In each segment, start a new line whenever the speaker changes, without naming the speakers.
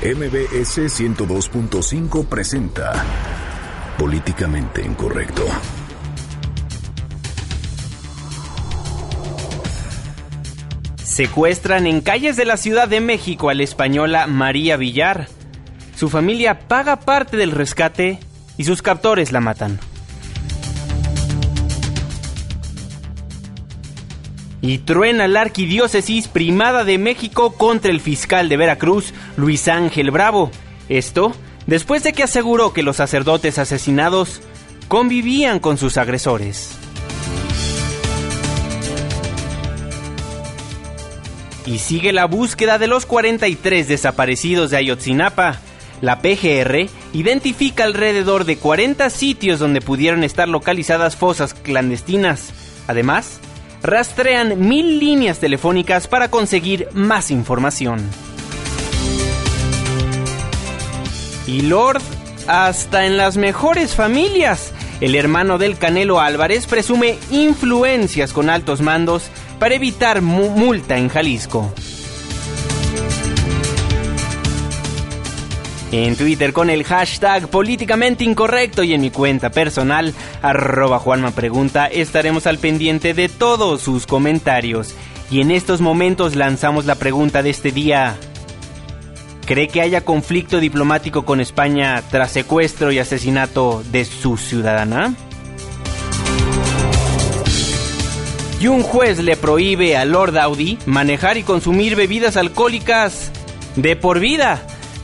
MBS 102.5 presenta Políticamente Incorrecto.
Secuestran en calles de la Ciudad de México a la española María Villar. Su familia paga parte del rescate y sus captores la matan. Y truena la arquidiócesis primada de México contra el fiscal de Veracruz, Luis Ángel Bravo. Esto después de que aseguró que los sacerdotes asesinados convivían con sus agresores. Y sigue la búsqueda de los 43 desaparecidos de Ayotzinapa. La PGR identifica alrededor de 40 sitios donde pudieron estar localizadas fosas clandestinas. Además, rastrean mil líneas telefónicas para conseguir más información. Y Lord, hasta en las mejores familias, el hermano del Canelo Álvarez presume influencias con altos mandos para evitar multa en Jalisco. En Twitter con el hashtag políticamente incorrecto y en mi cuenta personal, arroba Juanma Pregunta, estaremos al pendiente de todos sus comentarios. Y en estos momentos lanzamos la pregunta de este día. ¿Cree que haya conflicto diplomático con España tras secuestro y asesinato de su ciudadana? Y un juez le prohíbe a Lord Audi manejar y consumir bebidas alcohólicas de por vida.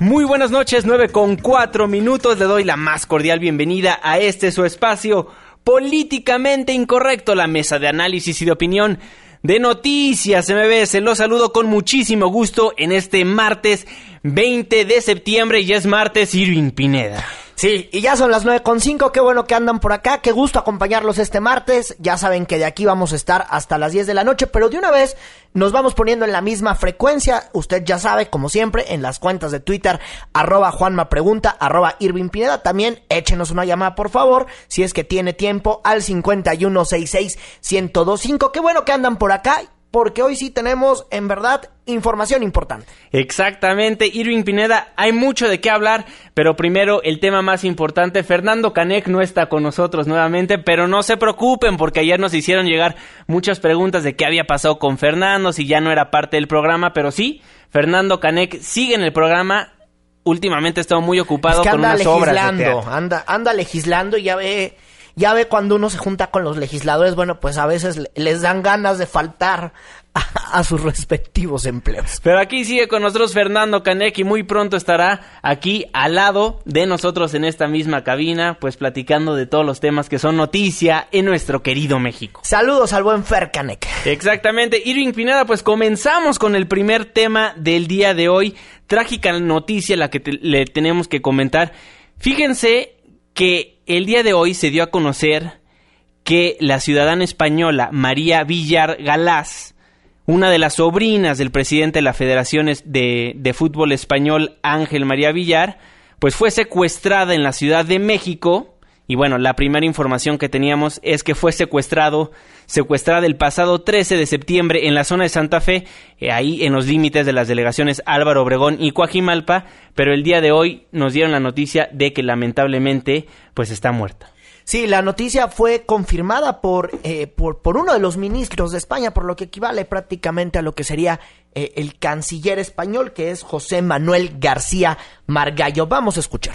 Muy buenas noches, 9 con 4 minutos. Le doy la más cordial bienvenida a este su espacio políticamente incorrecto, la mesa de análisis y de opinión de Noticias MBS. Los saludo con muchísimo gusto en este martes 20 de septiembre y es martes Irving Pineda.
Sí, y ya son las nueve con cinco, qué bueno que andan por acá, qué gusto acompañarlos este martes, ya saben que de aquí vamos a estar hasta las 10 de la noche, pero de una vez nos vamos poniendo en la misma frecuencia, usted ya sabe, como siempre, en las cuentas de Twitter, arroba Juanma Pregunta, arroba Irving Pineda, también échenos una llamada por favor, si es que tiene tiempo, al 5166-1025, qué bueno que andan por acá, porque hoy sí tenemos, en verdad, información importante.
Exactamente, Irving Pineda, hay mucho de qué hablar, pero primero el tema más importante, Fernando Canek no está con nosotros nuevamente, pero no se preocupen porque ayer nos hicieron llegar muchas preguntas de qué había pasado con Fernando, si ya no era parte del programa, pero sí, Fernando Canek sigue en el programa. Últimamente ha estado muy ocupado con unas obras
Anda, anda legislando y ya ve ya ve cuando uno se junta con los legisladores, bueno, pues a veces les dan ganas de faltar a, sus respectivos empleos.
Pero aquí sigue con nosotros Fernando Canek y muy pronto estará aquí al lado de nosotros en esta misma cabina, pues platicando de todos los temas que son noticia en nuestro querido México.
Saludos al buen Fer Canek.
Exactamente. Irving Pineda, pues comenzamos con el primer tema del día de hoy. Trágica noticia la que le tenemos que comentar. Fíjense que el día de hoy se dio a conocer que la ciudadana española María Villar Galás, una de las sobrinas del presidente de la Federación de, de, Fútbol Español, Ángel María Villar, pues fue secuestrada en la Ciudad de México. Y bueno, la primera información que teníamos es que fue secuestrado, secuestrada el pasado 13 de septiembre en la zona de Santa Fe, eh, ahí en los límites de las delegaciones Álvaro Obregón y Coajimalpa, pero el día de hoy nos dieron la noticia de que lamentablemente pues está muerta.
Sí, la noticia fue confirmada por, eh, por, por, uno de los ministros de España, por lo que equivale prácticamente a lo que sería eh, el canciller español, que es José Manuel García Margallo. Vamos a escuchar.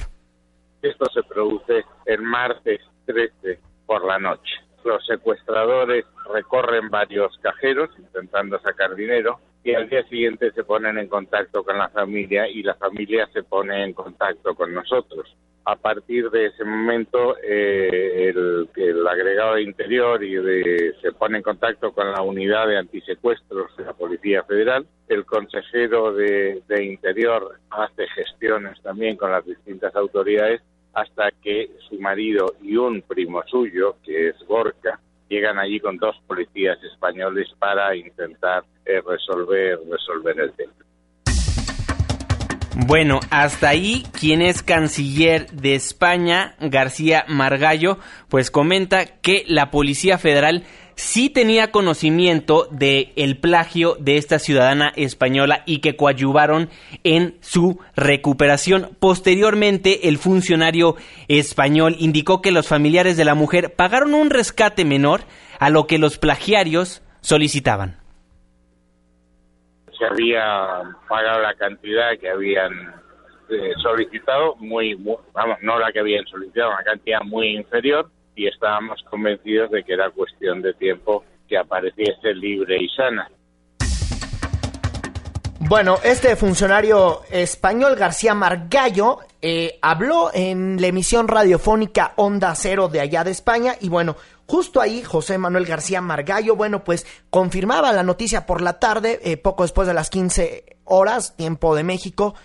Esto se produce el martes 13 por la noche. Los secuestradores recorren varios cajeros intentando sacar dinero y al día siguiente se ponen en contacto con la familia y la familia se pone en contacto con nosotros a partir de ese momento eh, el, el, agregado de interior y de, se pone en contacto con la unidad de antisecuestros de la Policía Federal. El consejero de, de interior hace gestiones también con las distintas autoridades hasta que su marido y un primo suyo, que es Gorka, llegan allí con dos policías españoles para intentar eh, resolver resolver el tema.
Bueno, hasta ahí quien es canciller de España, García Margallo, pues comenta que la Policía Federal sí tenía conocimiento de el plagio de esta ciudadana española y que coadyuvaron en su recuperación. Posteriormente, el funcionario español indicó que los familiares de la mujer pagaron un rescate menor a lo que los plagiarios solicitaban
se había pagado la cantidad que habían eh, solicitado, muy, vamos, no la que habían solicitado, una cantidad muy inferior, y estábamos convencidos de que era cuestión de tiempo que apareciese libre y sana.
Bueno, este funcionario español, García Margallo, eh, habló en la emisión radiofónica Onda Cero de allá de España y bueno, Justo ahí, José Manuel García Margallo, bueno, pues confirmaba la noticia por la tarde, eh, poco después de las 15 horas, tiempo de México,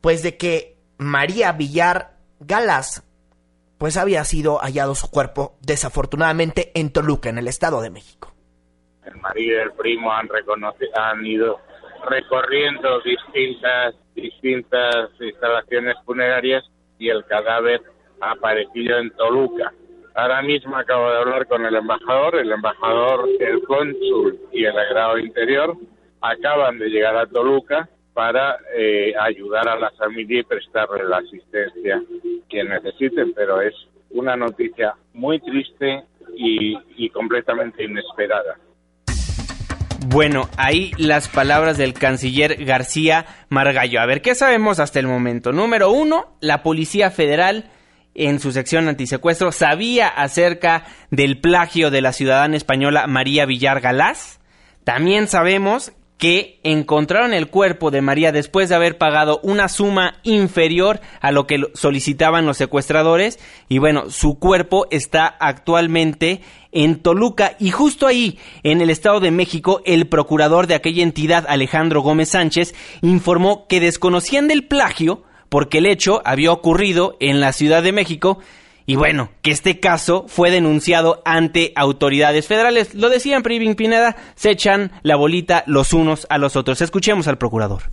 pues de que María Villar Galas, pues había sido hallado su cuerpo, desafortunadamente, en Toluca, en el Estado de México.
El marido y el primo han, han ido recorriendo distintas, distintas instalaciones funerarias y el cadáver ha aparecido en Toluca. Ahora mismo acabo de hablar con el embajador, el embajador, el cónsul y el agrado interior acaban de llegar a Toluca para eh, ayudar a la familia y prestarle la asistencia que necesiten, pero es una noticia muy triste y, y completamente inesperada.
Bueno, ahí las palabras del canciller García Margallo. A ver, ¿qué sabemos hasta el momento? Número uno, la Policía Federal en su sección antisecuestro sabía acerca del plagio de la ciudadana española María Villar Galás. También sabemos que encontraron el cuerpo de María después de haber pagado una suma inferior a lo que solicitaban los secuestradores. Y bueno, su cuerpo está actualmente en Toluca. Y justo ahí, en el Estado de México, el procurador de aquella entidad, Alejandro Gómez Sánchez, informó que desconocían del plagio, porque el hecho había ocurrido en la Ciudad de México y bueno, que este caso fue denunciado ante autoridades federales. Lo decían Privin Pineda, se echan la bolita los unos a los otros. Escuchemos al procurador.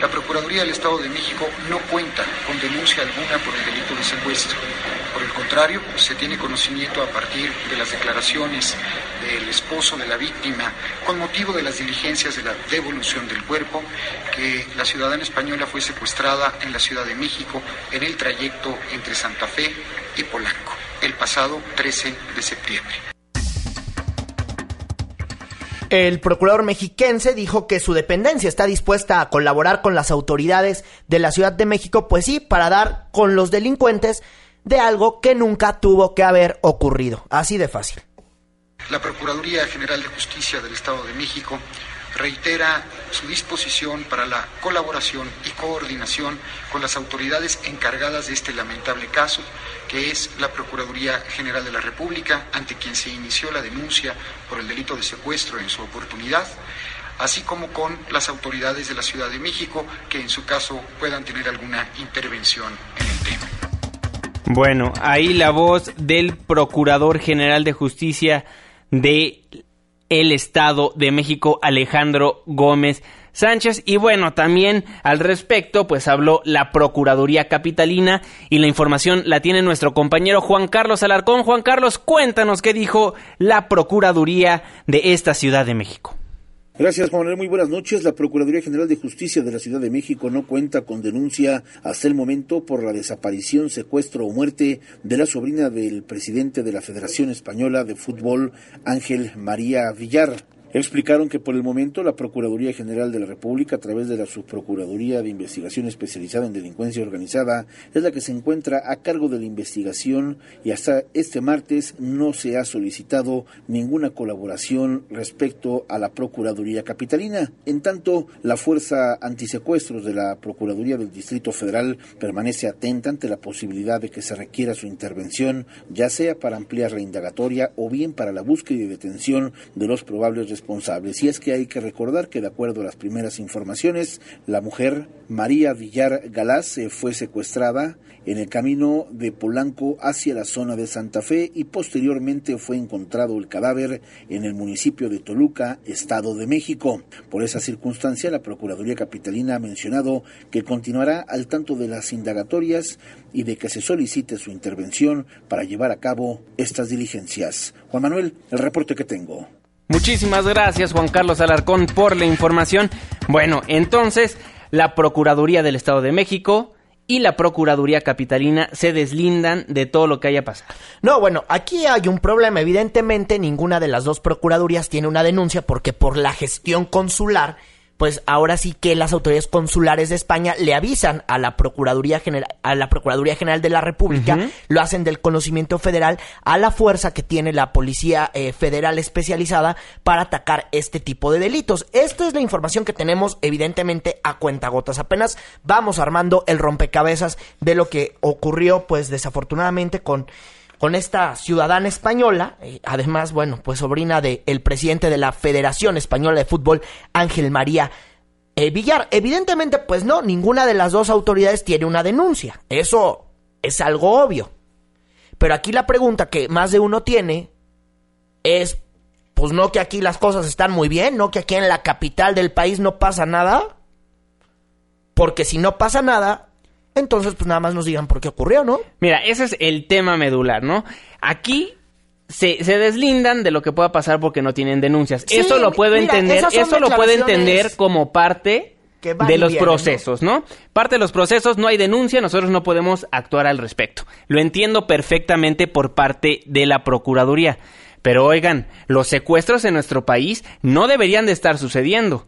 La Procuraduría del Estado de México no cuenta con denuncia alguna por el delito de secuestro. Contrario, se tiene conocimiento a partir de las declaraciones del esposo de la víctima con motivo de las diligencias de la devolución del cuerpo, que la ciudadana española fue secuestrada en la Ciudad de México en el trayecto entre Santa Fe y Polanco el pasado 13 de septiembre.
El procurador mexiquense dijo que su dependencia está dispuesta a colaborar con las autoridades de la Ciudad de México, pues sí, para dar con los delincuentes de algo que nunca tuvo que haber ocurrido. Así de fácil.
La Procuraduría General de Justicia del Estado de México reitera su disposición para la colaboración y coordinación con las autoridades encargadas de este lamentable caso, que es la Procuraduría General de la República, ante quien se inició la denuncia por el delito de secuestro en su oportunidad, así como con las autoridades de la Ciudad de México, que en su caso puedan tener alguna intervención en el tema.
Bueno, ahí la voz del Procurador General de Justicia de el Estado de México, Alejandro Gómez Sánchez. Y bueno, también al respecto, pues habló la Procuraduría Capitalina y la información la tiene nuestro compañero Juan Carlos Alarcón. Juan Carlos, cuéntanos qué dijo la Procuraduría de esta Ciudad de México.
Gracias, Juan Manuel. Muy buenas noches. La Procuraduría General de Justicia de la Ciudad de México no cuenta con denuncia hasta el momento por la desaparición, secuestro o muerte de la sobrina del presidente de la Federación Española de Fútbol, Ángel María Villar. Explicaron que por el momento la Procuraduría General de la República, a través de la Subprocuraduría de Investigación Especializada en Delincuencia Organizada, es la que se encuentra a cargo de la investigación y hasta este martes no se ha solicitado ninguna colaboración respecto a la Procuraduría Capitalina. En tanto, la Fuerza Antisecuestros de la Procuraduría del Distrito Federal permanece atenta ante la posibilidad de que se requiera su intervención, ya sea para ampliar la indagatoria o bien para la búsqueda y detención de los probables responsables. Y es que hay que recordar que de acuerdo a las primeras informaciones, la mujer María Villar Galás fue secuestrada en el camino de Polanco hacia la zona de Santa Fe y posteriormente fue encontrado el cadáver en el municipio de Toluca, Estado de México. Por esa circunstancia, la Procuraduría Capitalina ha mencionado que continuará al tanto de las indagatorias y de que se solicite su intervención para llevar a cabo estas diligencias. Juan Manuel, el reporte que tengo.
Muchísimas gracias Juan Carlos Alarcón por la información. Bueno, entonces la Procuraduría del Estado de México y la Procuraduría Capitalina se deslindan de todo lo que haya pasado.
No, bueno, aquí hay un problema. Evidentemente, ninguna de las dos Procuradurías tiene una denuncia porque por la gestión consular pues ahora sí que las autoridades consulares de España le avisan a la Procuraduría General, a la Procuraduría General de la República, lo hacen del conocimiento federal a la fuerza que tiene la Policía eh, Federal especializada para atacar este tipo de delitos. Esta es la información que tenemos evidentemente a cuentagotas. Apenas vamos armando el rompecabezas de lo que ocurrió pues desafortunadamente con con esta ciudadana española, eh, además, bueno, pues sobrina del presidente de la Federación Española de Fútbol, Ángel María eh, Villar. Evidentemente, pues no, ninguna de las dos autoridades tiene una denuncia. Eso es algo obvio. Pero aquí la pregunta que más de uno tiene es, pues no que aquí las cosas están muy bien, no que aquí en la capital del país no pasa nada. Porque si no pasa nada, entonces pues nada más nos digan por qué ocurrió, ¿no?
Mira, ese es el tema medular, ¿no? Aquí se, se deslindan de lo que pueda pasar porque no tienen denuncias. eso lo puedo entender, eso lo puedo entender como parte de los procesos, ¿no? Parte de los procesos, no hay denuncia, nosotros no podemos actuar al respecto. Lo entiendo perfectamente por parte de la Procuraduría. Pero oigan, los secuestros en nuestro país no deberían de estar sucediendo.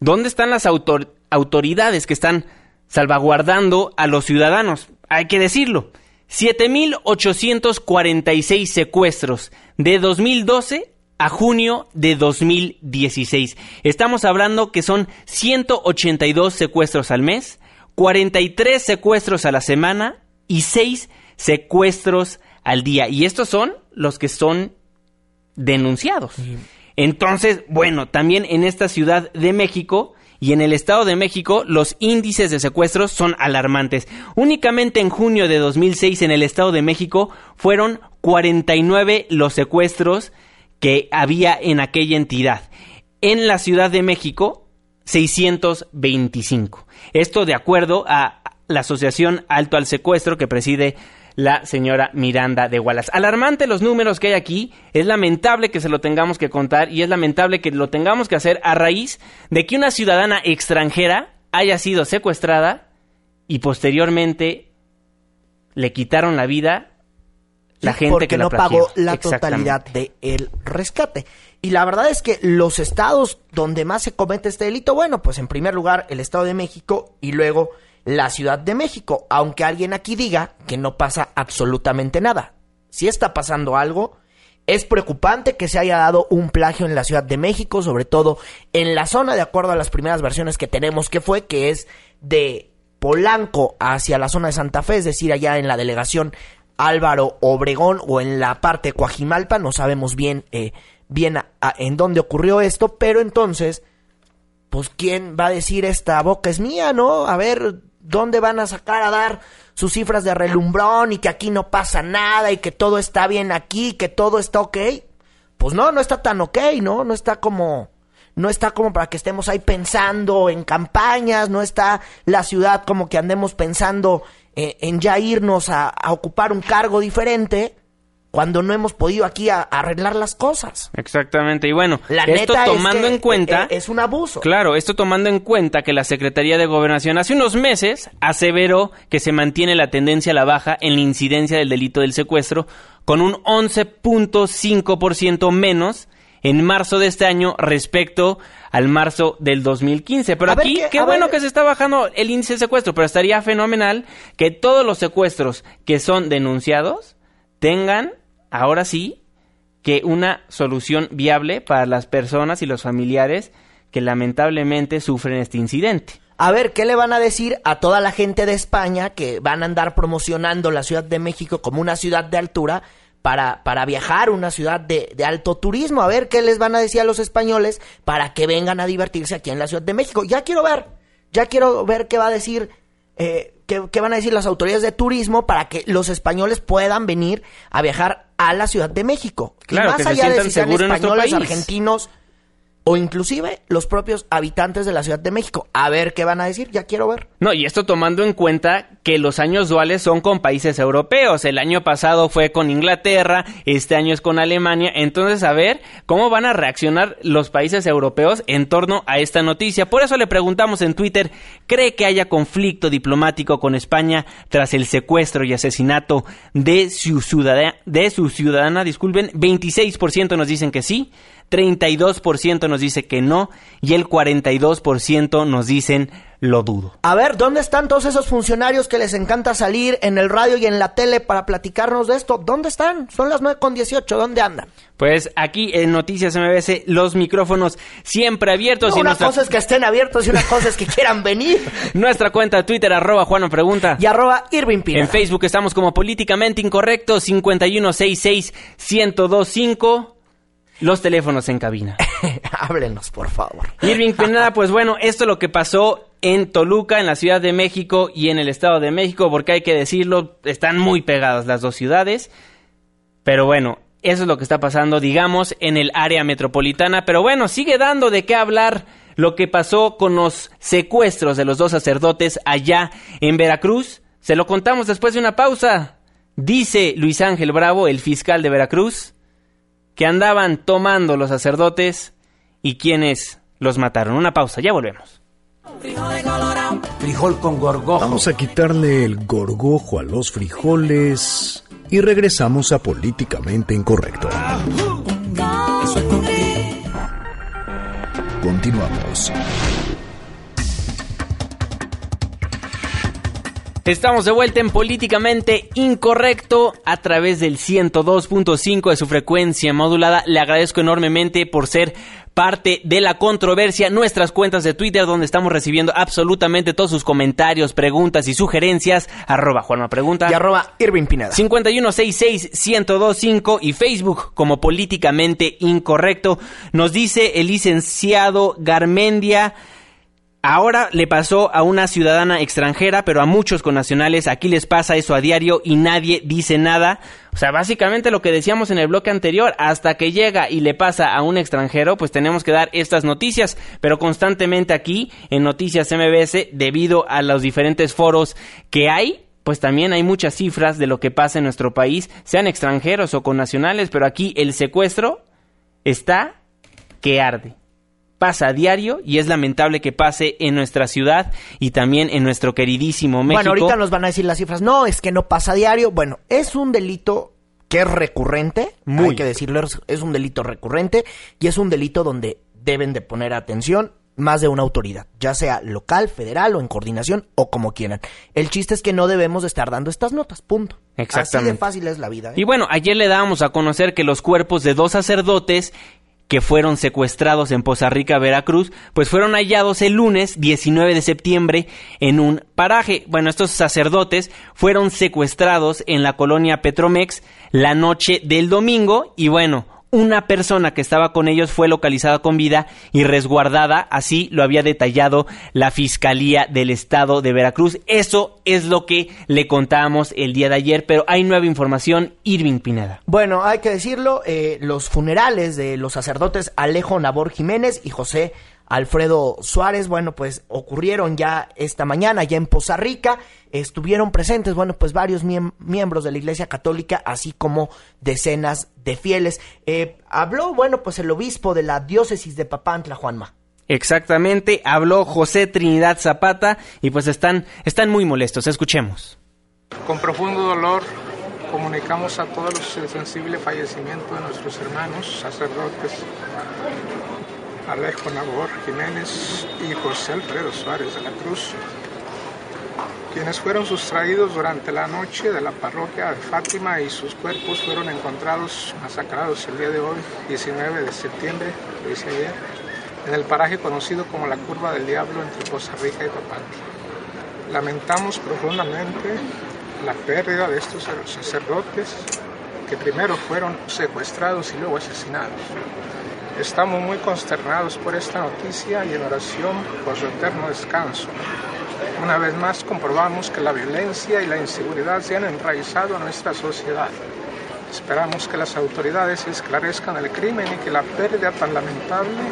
¿Dónde están las autoridades que están salvaguardando a los ciudadanos. Hay que decirlo. 7.846 secuestros de 2012 a junio de 2016. Estamos hablando que son 182 secuestros al mes, 43 secuestros a la semana y 6 secuestros al día. Y estos son los que son denunciados. Entonces, bueno, también en esta Ciudad de México y en el Estado de México los índices de secuestros son alarmantes. Únicamente en junio de 2006 en el Estado de México fueron 49 los secuestros que había en aquella entidad. En la Ciudad de México, 625. Esto de acuerdo a la Asociación Alto al Secuestro que preside la señora Miranda de Wallace. Alarmante los números que hay aquí, es lamentable que se lo tengamos que contar y es lamentable que lo tengamos que hacer a raíz de que una ciudadana extranjera haya sido secuestrada y posteriormente le quitaron la vida la gente
porque
que
no pagó la totalidad del rescate. Y la verdad es que los estados donde más se comete este delito, bueno, pues en primer lugar el Estado de México y luego la Ciudad de México, aunque alguien aquí diga que no pasa absolutamente nada. Si está pasando algo, es preocupante que se haya dado un plagio en la Ciudad de México, sobre todo en la zona, de acuerdo a las primeras versiones que tenemos que fue, que es de Polanco hacia la zona de Santa Fe, es decir, allá en la delegación Álvaro Obregón o en la parte de Coajimalpa, no sabemos bien, eh, bien en dónde ocurrió esto, pero entonces, pues quién va a decir esta boca es mía, ¿no? A ver, ¿Dónde van a sacar a dar sus cifras de relumbrón y que aquí no pasa nada y que todo está bien aquí, que todo está ok? Pues no, no está tan ok, ¿no? No está como no está como para que estemos ahí pensando en campañas, no está la ciudad como que andemos pensando eh, en ya irnos a, ocupar un cargo diferente cuando no hemos podido aquí arreglar las cosas.
Exactamente, y bueno, esto tomando en cuenta...
E, es un abuso.
Claro, esto tomando en cuenta que la Secretaría de Gobernación hace unos meses aseveró que se mantiene la tendencia a la baja en la incidencia del delito del secuestro con un 11.5% menos en marzo de este año respecto al marzo del 2015. Pero
A
aquí,
que-
qué
a
bueno
ver.
que se está bajando el índice de secuestro, pero estaría fenomenal que todos los secuestros que son denunciados tengan, ahora sí, que una solución viable para las personas y los familiares que lamentablemente sufren este incidente.
A ver, ¿qué le van a decir a toda la gente de España que van a andar promocionando la Ciudad de México como una ciudad de altura para, para viajar, una ciudad de, de alto turismo? A ver, ¿qué les van a decir a los españoles para que vengan a divertirse aquí en la Ciudad de México? Ya quiero ver, ya quiero ver qué va a decir, eh, qué, qué van a decir las autoridades de turismo para que los españoles puedan venir a viajar a la Ciudad de México. Y
Claro,
más
que se
allá de si sean españoles, argentinos o inclusive los propios habitantes de la Ciudad de México. A ver qué van a decir, ya quiero ver.
No, y esto tomando en cuenta que los años duales son con países europeos. El año pasado fue con Inglaterra, este año es con Alemania. Entonces, a ver cómo van a reaccionar los países europeos en torno a esta noticia. Por eso le preguntamos en Twitter, ¿cree que haya conflicto diplomático con España tras el secuestro y asesinato de su ciudadana? De su ciudadana, disculpen, 26% nos dicen que sí. 32% nos dice que no y el 42% nos dicen lo dudo.
A ver, ¿dónde están todos esos funcionarios que les encanta salir en el radio y en la tele para platicarnos de esto? ¿Dónde están? Son las 9 con 18, ¿dónde andan?
Pues aquí en Noticias MBS los micrófonos siempre abiertos y
una
nuestra,
cosa es que estén abiertos y una cosa es que quieran venir.
nuestra cuenta de Twitter arroba Juano Pregunta.
Y arroba Irving Pineda.
En Facebook estamos como Políticamente Incorrecto 5166-1025. Los teléfonos en cabina.
Háblenos, por favor.
Irving Pineda, pues bueno, esto es lo que pasó en Toluca, en la Ciudad de México y en el Estado de México, porque hay que decirlo, están muy pegadas las dos ciudades. Pero bueno, eso es lo que está pasando, digamos, en el área metropolitana. Pero bueno, sigue dando de qué hablar lo que pasó con los secuestros de los dos sacerdotes allá en Veracruz. Se lo contamos después de una pausa. Dice Luis Ángel Bravo, el fiscal de Veracruz, que andaban tomando los sacerdotes y quienes los mataron. Una pausa, ya volvemos.
Frijol con gorgojo.
Vamos a quitarle el gorgojo a los frijoles y regresamos a Políticamente Incorrecto. Continuamos.
Estamos de vuelta en Políticamente Incorrecto a través del 102.5 de su frecuencia modulada. Le agradezco enormemente por ser parte de la controversia. Nuestras cuentas de Twitter donde estamos recibiendo absolutamente todos sus comentarios, preguntas y sugerencias. Arroba Juanma Pregunta.
Y arroba Irving Pineda.
5166-1025 y Facebook como Políticamente Incorrecto. Nos dice el licenciado Garmendia. Ahora le pasó a una ciudadana extranjera, pero a muchos connacionales. Aquí les pasa eso a diario y nadie dice nada. O sea, básicamente lo que decíamos en el bloque anterior, hasta que llega y le pasa a un extranjero, pues tenemos que dar estas noticias, pero constantemente aquí en Noticias MBS, debido a los diferentes foros que hay, pues también hay muchas cifras de lo que pasa en nuestro país, sean extranjeros o connacionales, pero aquí el secuestro está que arde pasa a diario y es lamentable que pase en nuestra ciudad y también en nuestro queridísimo México.
Bueno, ahorita nos van a decir las cifras. No, es que no pasa a diario. Bueno, es un delito que es recurrente.
Muy.
Hay que decirlo, es- un delito recurrente y es un delito donde deben de poner atención más de una autoridad, ya sea local, federal o en coordinación o como quieran. El chiste es que no debemos de estar dando estas notas, punto. Así
Exactamente.
de fácil es la vida. ¿eh?
Y bueno, ayer le dábamos a conocer que los cuerpos de dos sacerdotes que fueron secuestrados en Poza Rica, Veracruz, pues fueron hallados el lunes 19 de septiembre en un paraje. Bueno, estos sacerdotes fueron secuestrados en la colonia Petromex la noche del domingo y bueno, una persona que estaba con ellos fue localizada con vida y resguardada, así lo había detallado la Fiscalía del Estado de Veracruz. Eso es lo que le contábamos el día de ayer, pero hay nueva información, Irving Pineda.
Bueno, hay que decirlo, eh, los funerales de los sacerdotes Alejo Nabor Jiménez y José Alfredo Suárez, bueno, pues ocurrieron ya esta mañana, ya en Poza Rica, estuvieron presentes, bueno, pues varios miem- miembros de la Iglesia Católica, así como decenas de fieles. Eh, habló, bueno, pues el obispo de la diócesis de Papantla, Juanma.
Exactamente, habló José Trinidad Zapata y pues están, están muy molestos, escuchemos.
Con profundo dolor
comunicamos a todos el sensible fallecimiento de nuestros hermanos sacerdotes Alejo Nabor Jiménez y José Alfredo Suárez de la Cruz, quienes fueron sustraídos durante la noche de la parroquia de Fátima y sus cuerpos fueron encontrados masacrados el día de hoy, 19 de septiembre, lo dice ayer, en el paraje conocido como la Curva del Diablo entre Costa Rica y Papantla. Lamentamos profundamente la pérdida de estos sacerdotes que primero fueron secuestrados y luego asesinados. Estamos muy consternados por esta noticia y en oración por su eterno descanso. Una vez más comprobamos que la violencia y la inseguridad se han enraizado a nuestra sociedad. Esperamos que las autoridades esclarezcan el crimen y que la pérdida tan lamentable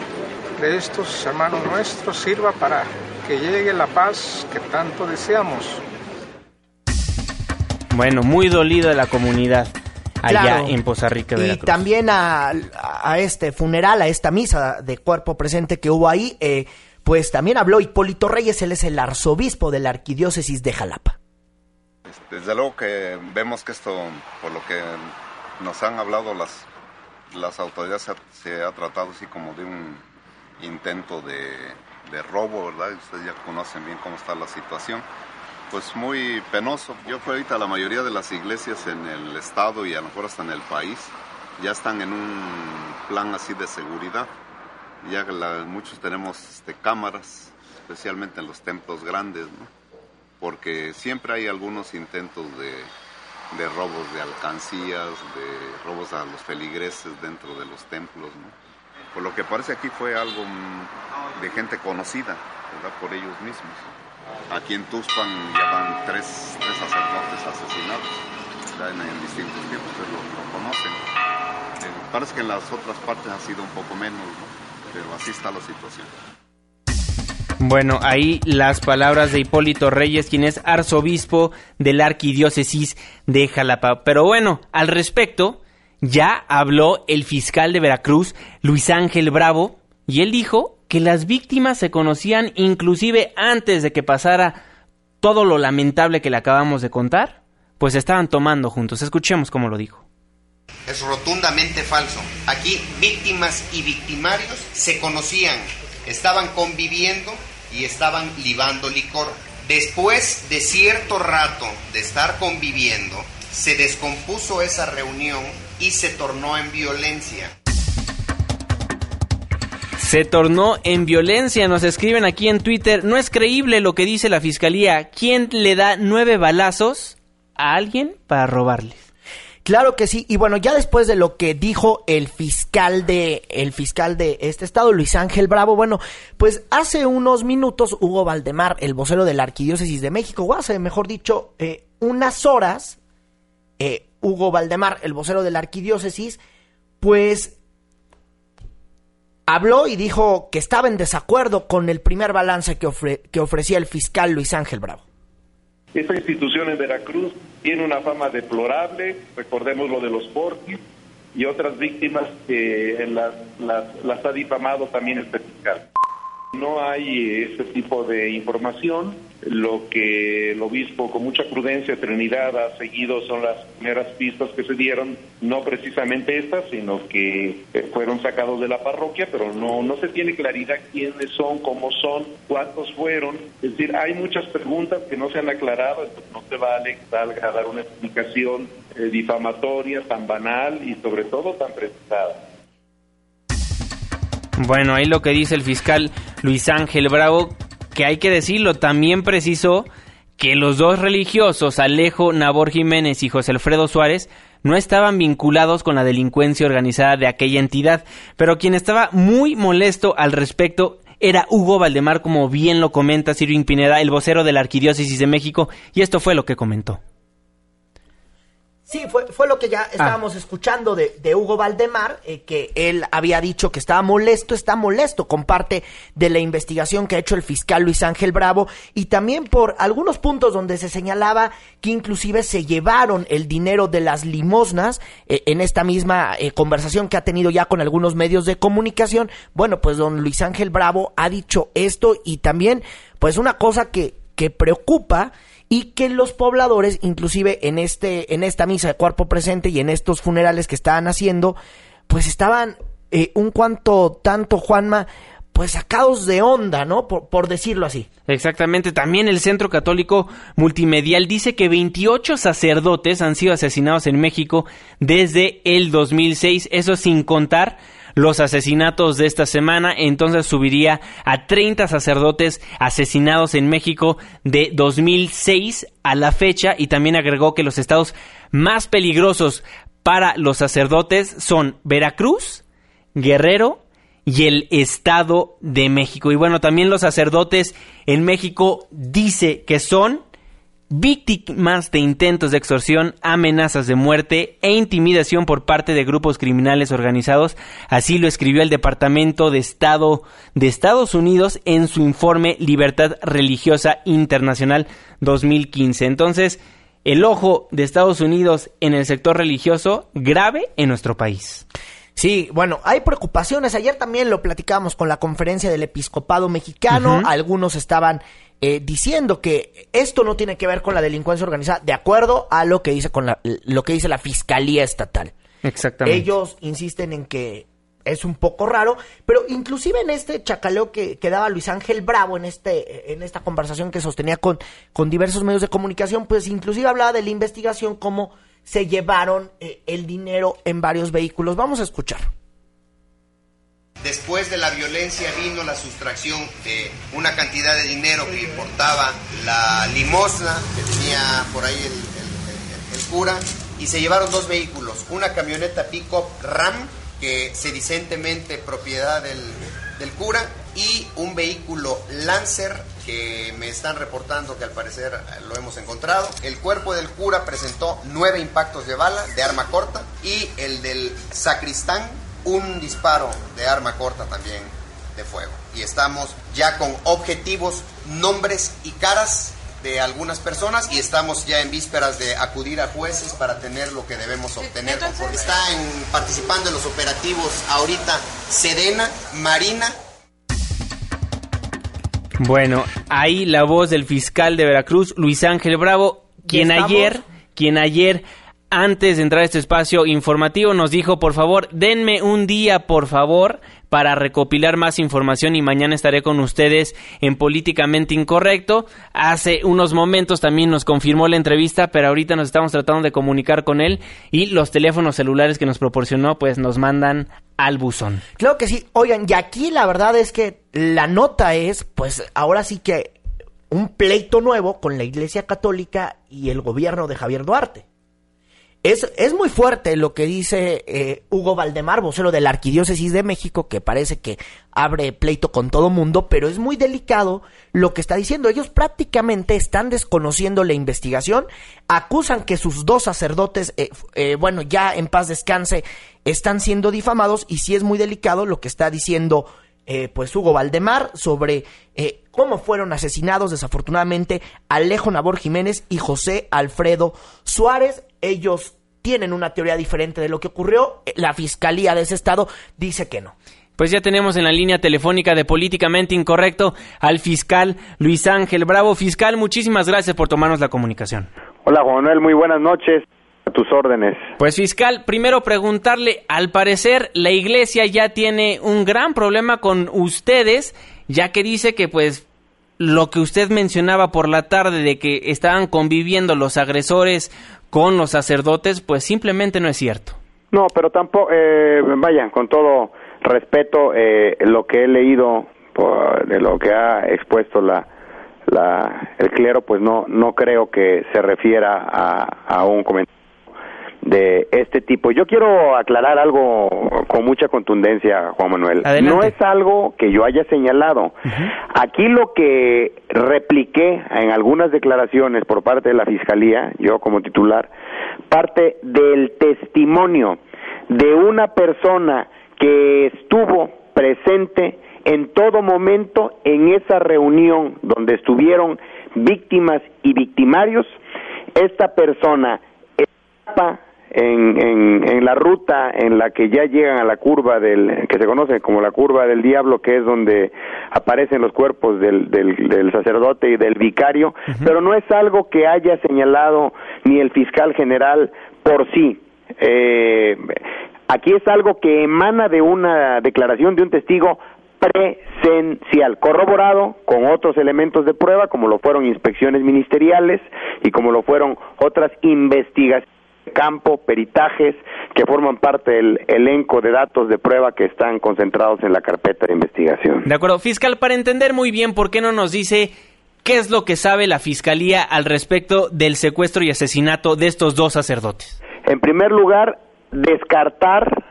de estos hermanos nuestros sirva para que llegue la paz que tanto deseamos.
Bueno, muy dolida la comunidad allá en Poza Rica,
Y también a, este funeral, a esta misa de cuerpo presente que hubo ahí, eh, pues también habló Hipólito Reyes, él es el arzobispo de la arquidiócesis de Jalapa.
Desde luego que vemos que esto, por lo que nos han hablado las, las autoridades, se ha, tratado así como de un intento de, de robo, ¿verdad? Ustedes ya conocen bien cómo está la situación pues muy penoso. Yo fui ahorita la mayoría de las iglesias en el estado y a lo mejor hasta en el país ya están en un plan así de seguridad. Ya muchos tenemos este, cámaras, especialmente en los templos grandes, ¿no? porque siempre hay algunos intentos de, de robos de alcancías, de robos a los feligreses dentro de los templos. ¿no? Por lo que parece aquí fue algo mm, de gente conocida, ¿verdad? Por ellos mismos. Aquí en Tuxpan ya van tres, sacerdotes asesinados en, distintos tiempos, ustedes lo, conocen. Eh, parece que en las otras partes ha sido un poco menos, pero así está la situación.
Bueno, ahí las palabras de Hipólito Reyes, quien es arzobispo de la arquidiócesis de Jalapa. Pero bueno, al respecto, ya habló el fiscal de Veracruz, Luis Ángel Bravo, y él dijo que las víctimas se conocían inclusive antes de que pasara todo lo lamentable que le acabamos de contar, pues estaban tomando juntos. Escuchemos cómo lo dijo.
Es rotundamente falso. Aquí víctimas y victimarios se conocían, estaban conviviendo y estaban libando licor. Después de cierto rato de estar conviviendo, se descompuso esa reunión y se tornó en violencia
se tornó en violencia. Nos escriben aquí en Twitter, no es creíble lo que dice la fiscalía. ¿Quién le da nueve balazos a alguien para robarles?
Claro que sí, y bueno, ya después de lo que dijo el fiscal de el fiscal de este estado, Luis Ángel Bravo, bueno, pues hace unos minutos Hugo Valdemar, el vocero de la Arquidiócesis de México, o hace, mejor dicho, eh, unas horas, eh, Hugo Valdemar, el vocero de la Arquidiócesis, pues habló y dijo que estaba en desacuerdo con el primer balance que, que ofrecía el fiscal Luis Ángel Bravo.
Esta institución en Veracruz tiene una fama deplorable, recordemos lo de los portis y otras víctimas que las, las, las ha difamado también este fiscal. No hay ese tipo de información. Lo que el obispo con mucha prudencia Trinidad ha seguido son las primeras pistas que se dieron, no precisamente estas, sino que eh, fueron sacados de la parroquia, pero no, no se tiene claridad quiénes son, cómo son, cuántos fueron. Es decir, hay muchas preguntas que no se han aclarado, no se vale salga a dar una explicación eh, difamatoria tan banal y sobre todo tan precisada.
Bueno, ahí lo que dice el fiscal Luis Ángel Bravo, que hay que decirlo, también precisó que los dos religiosos, Alejo Nabor Jiménez y José Alfredo Suárez, no estaban vinculados con la delincuencia organizada de aquella entidad, pero quien estaba muy molesto al respecto era Hugo Valdemar, como bien lo comenta Sirvin Pineda, el vocero de la Arquidiócesis de México, y esto fue lo que comentó.
Sí, fue, fue lo que ya estábamos ah. escuchando de, de, Hugo Valdemar, eh, que él había dicho que estaba molesto, está molesto con parte de la investigación que ha hecho el fiscal Luis Ángel Bravo y también por algunos puntos donde se señalaba que inclusive se llevaron el dinero de las limosnas eh, en esta misma eh, conversación que ha tenido ya con algunos medios de comunicación. Bueno, pues don Luis Ángel Bravo ha dicho esto y también pues una cosa que, que preocupa y que los pobladores, inclusive en este, en esta misa de cuerpo presente y en estos funerales que estaban haciendo, pues estaban eh, un cuanto tanto, Juanma, pues sacados de onda, ¿no? Por, por, decirlo así.
Exactamente. También el Centro Católico Multimedial dice que 28 sacerdotes han sido asesinados en México desde el 2006. Eso sin contar los asesinatos de esta semana. Entonces subiría a 30 sacerdotes asesinados en México de 2006 a la fecha. Y también agregó que los estados más peligrosos para los sacerdotes son Veracruz, Guerrero, y el Estado de México. Y bueno, también los sacerdotes en México dice que son víctimas de intentos de extorsión, amenazas de muerte e intimidación por parte de grupos criminales organizados. Así lo escribió el Departamento de Estado de Estados Unidos en su informe Libertad Religiosa Internacional 2015. Entonces, el ojo de Estados Unidos en el sector religioso grave en nuestro país.
Sí, bueno, hay preocupaciones. Ayer también lo platicamos con la conferencia del episcopado mexicano. Algunos estaban eh, diciendo que esto no tiene que ver con la delincuencia organizada, de acuerdo a lo que dice con la, lo que dice la fiscalía estatal.
Exactamente.
Ellos insisten en que es un poco raro, pero inclusive en este chacaleo que, que, daba Luis Ángel Bravo en este en esta conversación que sostenía con, con diversos medios de comunicación, pues inclusive hablaba de la investigación como se llevaron eh, el dinero en varios vehículos. Vamos a escuchar.
Después de la violencia vino la sustracción de una cantidad de dinero que importaba la limosna que tenía por ahí el, cura y se llevaron dos vehículos, una camioneta pick-up Ram que se decentemente propiedad del cura y un vehículo Lancer que me están reportando que al parecer lo hemos encontrado. El cuerpo del cura presentó nueve impactos de bala de arma corta y el del sacristán un disparo de arma corta también de fuego. Y estamos ya con objetivos, nombres y caras de algunas personas y estamos ya en vísperas de acudir a jueces para tener lo que debemos obtener. Está participando en los operativos ahorita Sedena, Marina
bueno, ahí la voz del fiscal de Veracruz, Luis Ángel Bravo, quien ayer, quien ayer antes de entrar a este espacio informativo nos dijo, por favor, denme un día, por favor, para recopilar más información y mañana estaré con ustedes en Políticamente Incorrecto. Hace unos momentos también nos confirmó la entrevista, pero ahorita nos estamos tratando de comunicar con él y los teléfonos celulares que nos proporcionó pues nos mandan al buzón.
Claro que sí. Oigan, y aquí la verdad es que la nota es, pues ahora sí que un pleito nuevo con la Iglesia Católica y el gobierno de Javier Duarte. Es, muy fuerte lo que dice eh, Hugo Valdemar, vocero de la Arquidiócesis de México, que parece que abre pleito con todo mundo, pero es muy delicado lo que está diciendo. Ellos prácticamente están desconociendo la investigación, acusan que sus dos sacerdotes, eh, eh, bueno, ya en paz descanse, están siendo difamados y sí es muy delicado lo que está diciendo pues Hugo Valdemar sobre cómo fueron asesinados desafortunadamente Alejo Nabor Jiménez y José Alfredo Suárez. Ellos tienen una teoría diferente de lo que ocurrió. La fiscalía de ese estado dice que no.
Pues ya tenemos en la línea telefónica de Políticamente Incorrecto al fiscal Luis Ángel Bravo. Fiscal, muchísimas gracias por tomarnos la comunicación.
Hola, Juan Manuel, muy buenas noches. A tus órdenes.
Pues fiscal, primero preguntarle, al parecer la iglesia ya tiene un gran problema con ustedes, ya que dice que pues lo que usted mencionaba por la tarde de que estaban conviviendo los agresores con los sacerdotes, pues simplemente no es cierto.
No, pero tampoco, eh, vayan, con todo respeto, eh, lo que he leído de lo que ha expuesto la, la, el clero, pues no, no creo que se refiera a, a un comentario de este tipo. Yo quiero aclarar algo con mucha contundencia, Juan Manuel. No es algo que yo haya señalado. Aquí lo que repliqué en algunas declaraciones por parte de la Fiscalía, yo como titular, parte del testimonio de una persona que estuvo presente en todo momento en esa reunión donde estuvieron víctimas y victimarios. Esta persona en, en, en, la ruta en la que ya llegan a la curva del que se conoce como la curva del diablo que es donde aparecen los cuerpos del, del, sacerdote y del vicario pero no es algo que haya señalado ni el fiscal general por sí. Eh, aquí es algo que emana de una declaración de un testigo presencial, corroborado con otros elementos de prueba, como lo fueron inspecciones ministeriales y como lo fueron otras investigaciones campo, peritajes, que forman parte del elenco de datos de prueba que están concentrados en la carpeta de investigación.
De acuerdo, fiscal, para entender muy bien por qué no nos dice qué es lo que sabe la fiscalía al respecto del secuestro y asesinato de estos dos sacerdotes.
En primer lugar, descartar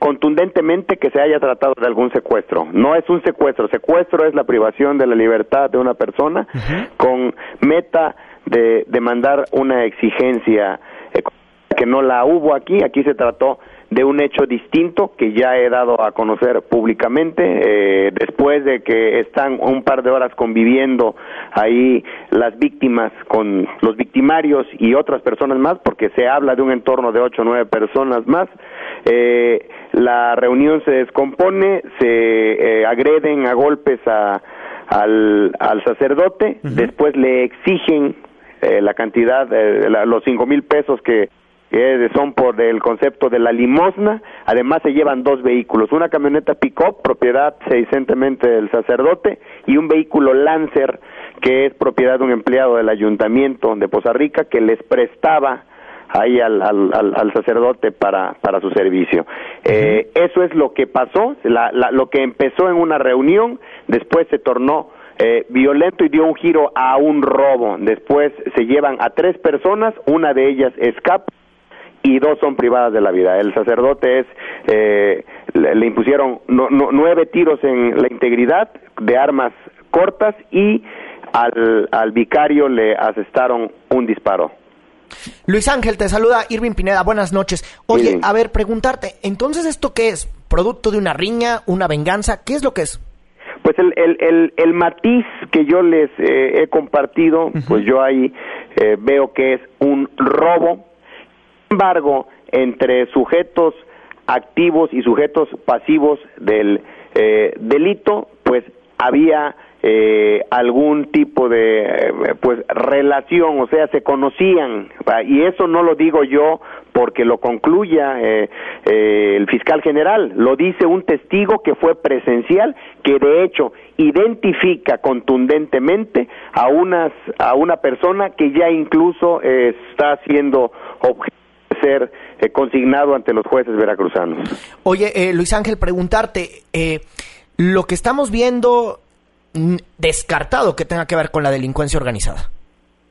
contundentemente que se haya tratado de algún secuestro. No es un secuestro, secuestro es la privación de la libertad de una persona con meta de demandar una exigencia que no la hubo aquí, aquí se trató de un hecho distinto que ya he dado a conocer públicamente eh, después de que están un par de horas conviviendo ahí las víctimas con los victimarios y otras personas más porque se habla de un entorno de ocho o nueve personas más. Eh, la reunión se descompone se eh, agreden a golpes a, al, al sacerdote después le exigen la cantidad, de los cinco mil pesos que que son por el concepto de la limosna. Además se llevan dos vehículos, una camioneta pick-up, propiedad seiscentemente del sacerdote, y un vehículo Lancer, que es propiedad de un empleado del ayuntamiento de Poza Rica, que les prestaba ahí al, al, sacerdote para, para su servicio. eh, eso es lo que pasó, la, lo que empezó en una reunión, después se tornó eh, violento y dio un giro a un robo. Después se llevan a tres personas, una de ellas escapa y dos son privadas de la vida. El sacerdote es, eh, le, impusieron nueve tiros en la integridad de armas cortas y al, al vicario le asestaron un disparo.
Luis Ángel, te saluda Irving Pineda, buenas noches. Oye, a ver, preguntarte, entonces esto qué es? ¿Producto de una riña, una venganza? ¿Qué es lo que es?
Pues el, el, el, el matiz que yo les eh, he compartido, pues yo ahí eh, veo que es un robo embargo, entre sujetos activos y sujetos pasivos del eh, delito, pues había eh, algún tipo de eh, pues relación, o sea, se conocían. Y eso no lo digo yo porque lo concluya eh, el fiscal general, lo dice un testigo que fue presencial, que de hecho identifica contundentemente a unas a una persona que ya incluso está siendo objeto ser eh, consignado ante los jueces veracruzanos.
Oye, eh, Luis Ángel, preguntarte, eh, lo que estamos viendo descartado que tenga que ver con la delincuencia organizada.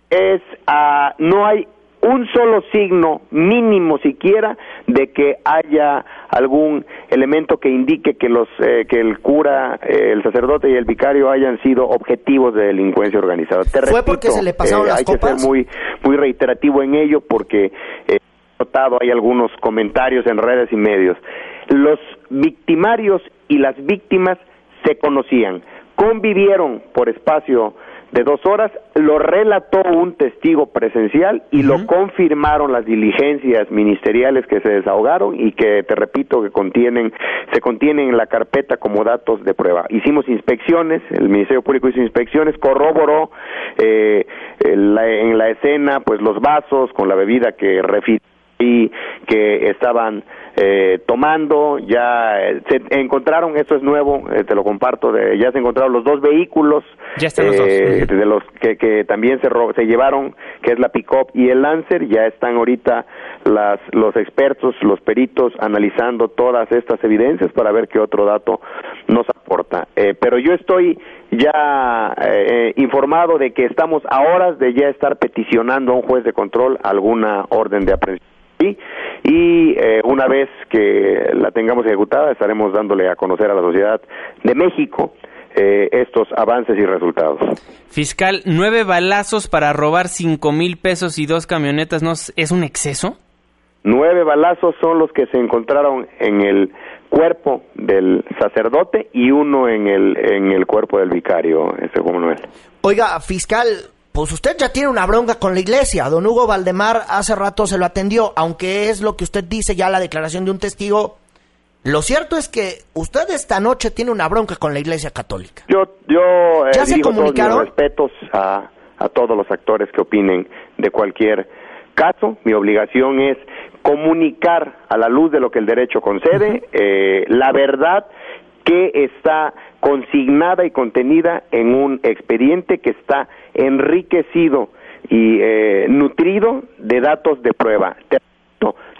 Es, uh, no hay un solo signo mínimo siquiera de que haya algún elemento que indique que los eh, que el cura, eh, el sacerdote y el vicario hayan sido objetivos de delincuencia organizada.
¿Fue porque se le pasaron las
hay que ser muy muy reiterativo en ello porque notado, hay algunos comentarios en redes y medios. Los victimarios y las víctimas se conocían, convivieron por espacio de dos horas, lo relató un testigo presencial y lo confirmaron las diligencias ministeriales que se desahogaron y que, te repito, que contienen, se contienen en la carpeta como datos de prueba. Hicimos inspecciones, el Ministerio Público hizo inspecciones, corroboró eh, en, la, en la escena pues los vasos con la bebida que refirió y que estaban eh, tomando, ya eh, se encontraron, esto es nuevo, eh, te lo comparto, de, ya se encontraron los dos vehículos de los que, que también se, se llevaron, que es la pick-up y el Lancer, ya están ahorita las, los expertos, los peritos analizando todas estas evidencias para ver qué otro dato nos aporta. pero yo estoy ya informado de que estamos a horas de ya estar peticionando a un juez de control alguna orden de aprehensión y eh, una vez que la tengamos ejecutada estaremos dándole a conocer a la sociedad de México eh, estos avances y resultados.
Fiscal, nueve balazos para robar cinco mil pesos y dos camionetas, ¿no es un exceso?
Nueve balazos son los que se encontraron en el cuerpo del sacerdote y uno en el en el cuerpo del vicario, ese Manuel.
Oiga, fiscal, pues usted ya tiene una bronca con la iglesia. Don Hugo Valdemar hace rato se lo atendió, aunque es lo que usted dice ya la declaración de un testigo. Lo cierto es que usted esta noche tiene una bronca con la iglesia católica.
Yo, yo eh,
¿Ya se
digo todos mis
comunicaron?
respetos a, a todos los actores que opinen de cualquier caso. Mi obligación es comunicar a la luz de lo que el derecho concede eh, la verdad que está consignada y contenida en un expediente que está enriquecido y eh, nutrido de datos de prueba.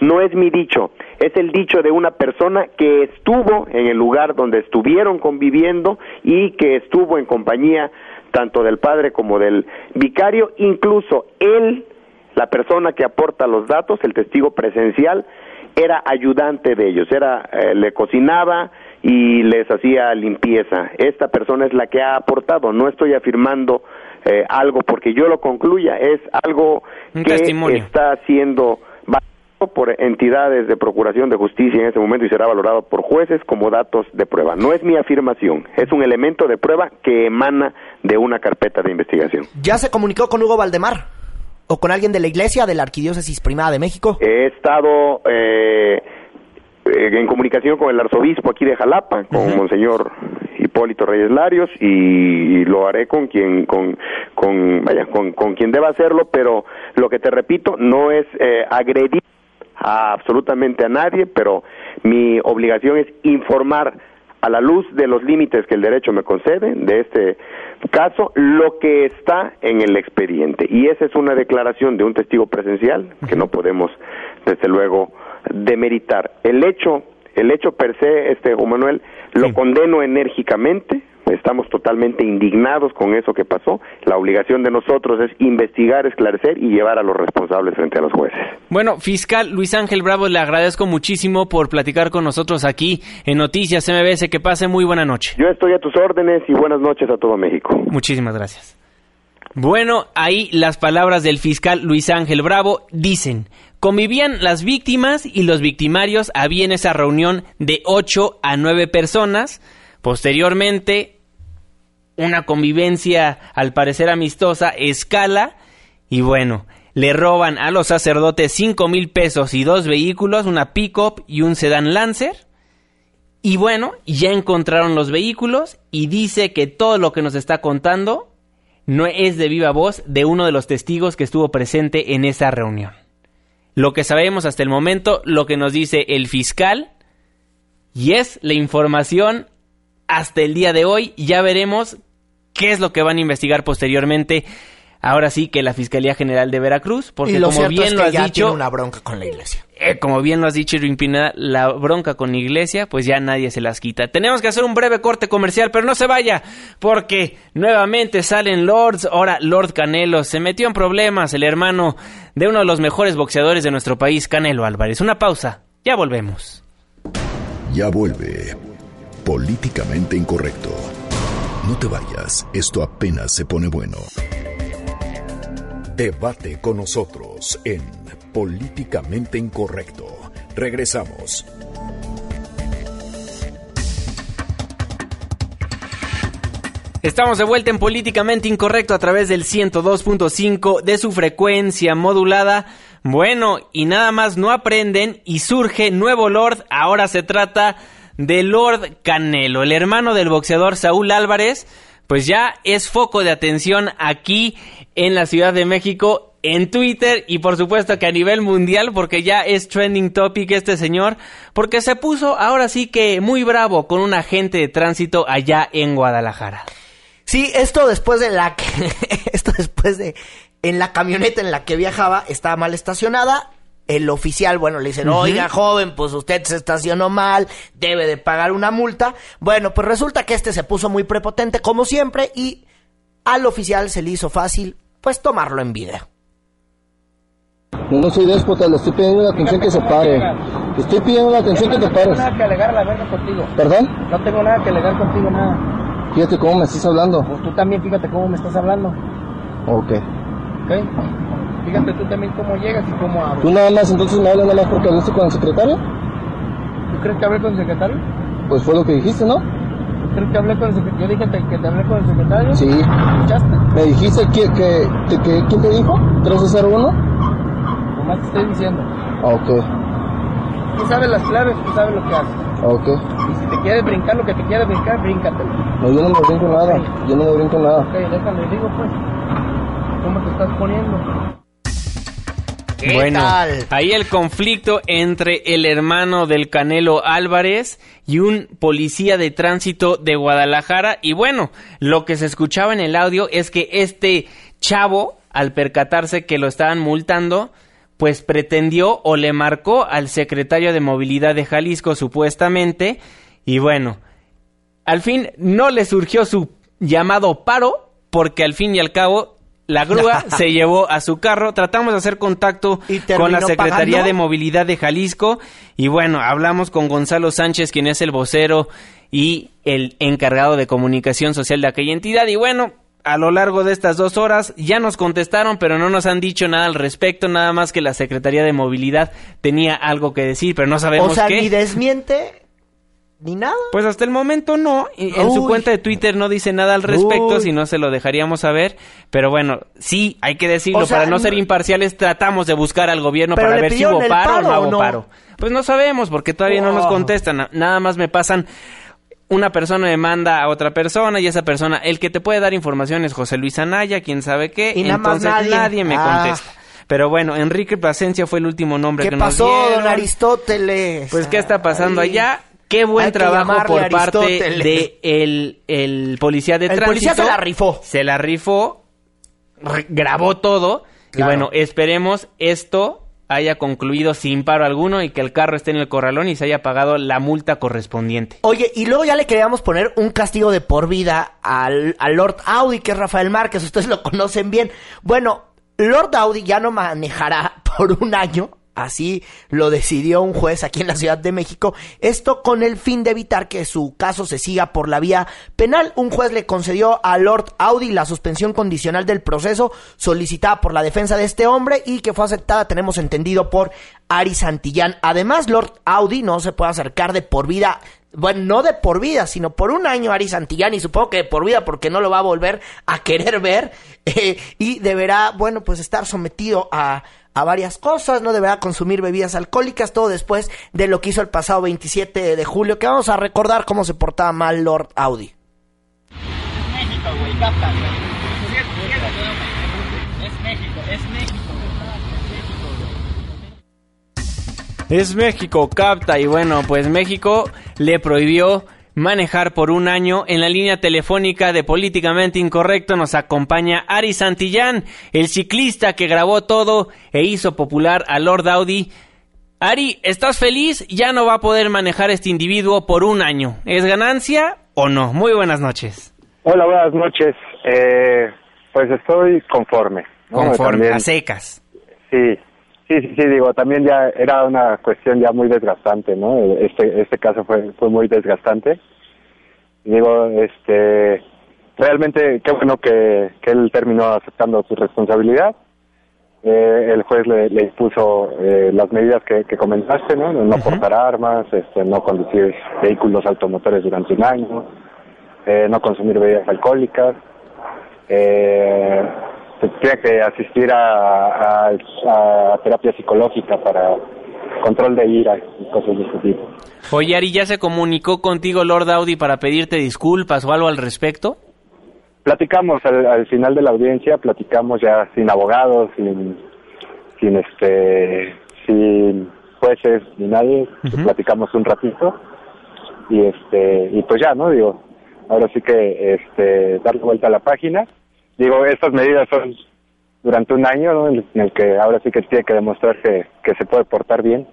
No es mi dicho, es el dicho de una persona que estuvo en el lugar donde estuvieron conviviendo y que estuvo en compañía tanto del padre como del vicario, incluso él, la persona que aporta los datos, el testigo presencial, era ayudante de ellos, era eh, le cocinaba y les hacía limpieza. Esta persona es la que ha aportado, no estoy afirmando eh, algo porque yo lo concluya, es algo
Un
que
testimonio.
está siendo valorado por entidades de procuración de justicia en ese momento y será valorado por jueces como datos de prueba. No es mi afirmación, es un elemento de prueba que emana de una carpeta de investigación.
¿Ya se comunicó con Hugo Valdemar? ¿O con alguien de la iglesia de la Arquidiócesis Primada de México?
He estado eh, eh, en comunicación con el arzobispo aquí de Jalapa, con Monseñor Hipólito Reyes Larios, y lo haré con quien, con, con, vaya, con, con quien deba hacerlo, pero lo que te repito no es eh, agredir a absolutamente a nadie, pero mi obligación es informar a la luz de los límites que el derecho me concede de este caso lo que está en el expediente. Y esa es una declaración de un testigo presencial que no podemos desde luego demeritar. El hecho el hecho per se este Juan Manuel lo condeno enérgicamente estamos totalmente indignados con eso que pasó la obligación de nosotros es investigar esclarecer y llevar a los responsables frente a los jueces
Bueno, fiscal Luis Ángel Bravo, le agradezco muchísimo por platicar con nosotros aquí en Noticias MBS. Que pase muy buena noche.
yo estoy a tus órdenes y buenas noches a todo México
Muchísimas gracias. Bueno, ahí las palabras del fiscal Luis Ángel Bravo dicen, convivían las víctimas y los victimarios, había en esa reunión de 8 a 9 personas, posteriormente una convivencia al parecer amistosa escala y bueno, le roban a los sacerdotes 5 mil pesos y dos vehículos, una pick-up y un sedán Lancer. Y bueno, ya encontraron los vehículos y dice que todo lo que nos está contando no es de viva voz de uno de los testigos que estuvo presente en esa reunión. Lo que sabemos hasta el momento, lo que nos dice el fiscal, y es la información hasta el día de hoy. Ya veremos qué es lo que van a investigar posteriormente. Ahora sí que la Fiscalía General de Veracruz, porque
y lo
como bien
es
lo has
ya
dicho,
tiene una bronca con la iglesia.
eh, como bien lo has dicho, Irving Pineda, la bronca con la iglesia, pues ya nadie se las quita. Tenemos que hacer un breve corte comercial, pero no se vaya, porque nuevamente salen Lords. Ahora Lord Canelo se metió en problemas, el hermano de uno de los mejores boxeadores de nuestro país, Canelo Álvarez. Una pausa, ya volvemos.
Ya vuelve. Políticamente incorrecto. No te vayas, esto apenas se pone bueno. Debate con nosotros en Políticamente Incorrecto. Regresamos.
Estamos de vuelta en Políticamente Incorrecto a través del 102.5 de su frecuencia modulada. Bueno, y nada más no aprenden y surge nuevo Lord. Ahora se trata de Lord Canelo, el hermano del boxeador Saúl Álvarez. Pues ya es foco de atención aquí en la Ciudad de México, en Twitter y por supuesto que a nivel mundial porque ya es trending topic este señor porque se puso ahora sí que muy bravo con un agente de tránsito allá en Guadalajara.
Sí, esto después de la que, esto después de en la camioneta en la que viajaba estaba mal estacionada. El oficial, bueno, le dicen, oiga, joven, pues usted se estacionó mal, debe de pagar una multa. Bueno, pues resulta que este se puso muy prepotente, como siempre, y al oficial se le hizo fácil, pues, tomarlo en video.
Yo no soy déspota, le estoy pidiendo la atención que se pare. Le estoy pidiendo la atención que te pares.
No tengo nada que alegar la verga contigo.
¿Perdón?
No tengo nada que alegar contigo, nada.
Fíjate cómo me estás hablando.
Pues tú también fíjate cómo me estás hablando,
Ok.
¿ok? Fíjate tú también cómo llegas y cómo hablas.
¿Tú nada más entonces me hablas nada más porque hablaste con el secretario?
¿Tú crees que hablé con el secretario?
Pues fue lo que dijiste, ¿no?
Creo que hablé con el secretario. Yo dije que te hablé con el secretario.
Sí.
¿Escuchaste?
¿Me dijiste que, que, que, que- quién te dijo? ¿1301?
Nomás te estoy diciendo.
Ok,
Tú sabes las claves, tú sabes lo que haces.
ok.
Y si te quieres brincar lo que te quieres brincar, bríncatelo.
No, yo no me brinco nada. Yo no me brinco nada.
Ok, déjalo, digo pues. ¿Cómo te estás poniendo?
¿Qué
bueno,
tal?
ahí el conflicto entre el hermano del Canelo Álvarez y un policía de tránsito de Guadalajara. Y bueno, lo que se escuchaba en el audio es que este chavo, al percatarse que lo estaban multando, pues pretendió o le marcó al secretario de movilidad de Jalisco supuestamente. Y bueno, al fin no le surgió su llamado paro, porque al fin y al cabo la grúa se llevó a su carro. Tratamos de hacer contacto con la Secretaría
pagando?
de Movilidad de Jalisco y bueno, hablamos con Gonzalo Sánchez, quien es el vocero y el encargado de comunicación social de aquella entidad y bueno, a lo largo de estas dos horas ya nos contestaron, pero no nos han dicho nada al respecto, nada más que la Secretaría de Movilidad tenía algo que decir, pero no sabemos
O sea,
qué.
ni desmiente ni nada.
Pues hasta el momento no. Y En su cuenta de Twitter no dice nada al respecto, si no se lo dejaríamos saber. Pero bueno, sí, hay que decirlo.
O sea,
para no ser imparciales, tratamos de buscar al gobierno para ver si hubo paro, o no
¿o
hubo
no?
paro. Pues no sabemos, porque todavía no nos contestan. Na- Nada más me pasan. Una persona me manda a otra persona y esa persona, el que te puede dar información es José Luis Anaya, quién sabe qué.
Y nada más
entonces
nadie.
me
Ah.
contesta. Pero bueno, Enrique Plasencia fue el último nombre
¿Qué
que
pasó,
nos dieron.
don Aristóteles?
Pues, ¿qué está pasando
Ay.
allá? Qué buen
Hay
trabajo por parte de el, el policía de
El
tránsito.
policía se la rifó.
Se la rifó, grabó todo. Y bueno, esperemos esto haya concluido sin paro alguno y que el carro esté en el corralón y se haya pagado la multa correspondiente.
Oye, y luego ya le queríamos poner un castigo de por vida al, al Lord Audi, que es Rafael Márquez, ustedes lo conocen bien. Bueno, Lord Audi ya no manejará por un año, así lo decidió un juez aquí en la Ciudad de México, esto con el fin de evitar que su caso se siga por la vía penal. Un juez le concedió a Lord Audi la suspensión condicional del proceso solicitada por la defensa de este hombre y que fue aceptada, tenemos entendido, por Ari Santillán. Además, Lord Audi no se puede acercar de por vida bueno, no de por vida, sino por un año Ari Santillán y supongo que de por vida porque no lo va a volver a querer ver eh, y deberá, bueno, pues estar sometido a, a varias cosas, no deberá consumir bebidas alcohólicas, todo después de lo que hizo el pasado 27 de julio, que vamos a recordar cómo se portaba mal Lord Audi.
México, güey, capta, güey. Es México, es México.
Es México, capta. Y bueno, pues México le prohibió manejar por un año. En la línea telefónica de Políticamente Incorrecto nos acompaña Ari Santillán, el ciclista que grabó todo e hizo popular a Lord Audi. Ari, ¿estás feliz? Ya no va a poder manejar este individuo por un año. ¿Es ganancia o no? Muy buenas noches.
Hola, buenas noches. Eh, pues estoy conforme. ¿no?
Conforme,
También-
a secas.
Sí, sí, sí, sí, digo, también ya era una cuestión ya muy desgastante, ¿no? Este, este caso fue, fue muy desgastante. Digo, este, realmente qué bueno que, que él terminó aceptando su responsabilidad. Eh, el juez le, le impuso eh, las medidas que, que comentaste, ¿no? No portar armas, este, no conducir vehículos automotores durante un año, eh, no consumir bebidas alcohólicas, eh, se tiene que asistir a, a- a terapia psicológica para control de ira y cosas de ese tipo.
Oye, Ari, ¿ya se comunicó contigo Lord Audi para pedirte disculpas o algo al respecto?
Platicamos al, al final de la audiencia, platicamos ya sin abogados, sin, sin este, sin jueces ni nadie, platicamos un ratito y este, y pues ya, ¿no? Digo, ahora sí que este, darle vuelta a la página. Digo, estas medidas son durante un año, ¿no? En el que ahora sí que tiene que demostrar que, que se puede portar bien.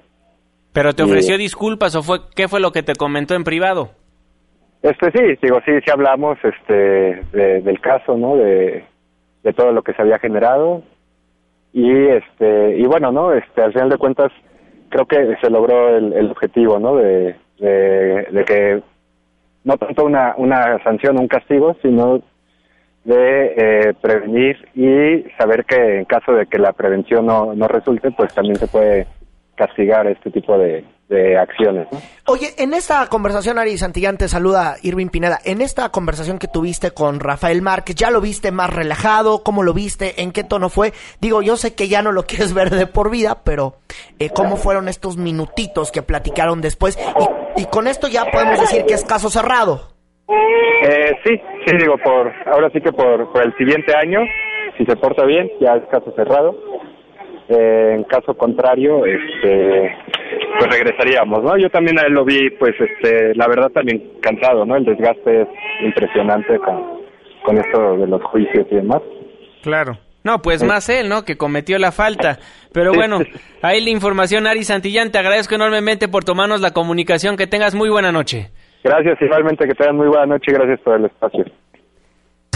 ¿Pero te
Y-
ofreció disculpas o fue qué fue lo que te comentó en privado?
Este sí, digo, sí, sí hablamos este de- del caso, ¿no? De, de todo lo que se había generado y este y bueno, ¿no? Este al final de cuentas creo que se logró el, el objetivo, ¿no? De, de, de que no tanto una una sanción, un castigo, sino de eh, prevenir y saber que en caso de que la prevención no, no resulte, pues también se puede castigar este tipo de, de acciones. ¿no?
Oye, en esta conversación, Ari Santillán, te saluda Irving Pineda. En esta conversación que tuviste con Rafael Márquez, ¿ya lo viste más relajado? ¿Cómo lo viste? ¿En qué tono fue? Digo, yo sé que ya no lo quieres ver de por vida, pero eh, ¿cómo fueron estos minutitos que platicaron después? Y, y con esto ya podemos decir que es caso cerrado.
Eh, sí, sí, digo, por ahora sí que por, por el siguiente año, si se porta bien, ya es caso cerrado. Eh, en caso contrario, este, pues regresaríamos, ¿no? Yo también a él lo vi, pues, este, la verdad también cansado, ¿no? El desgaste es impresionante con, con esto de los juicios y demás.
Claro. No, pues más él, ¿no? Que cometió la falta. Pero bueno, ahí la información, Ari Santillán. Te agradezco enormemente por tomarnos la comunicación. Que tengas muy buena noche.
Gracias, igualmente que tengan muy buena noche y gracias por el espacio.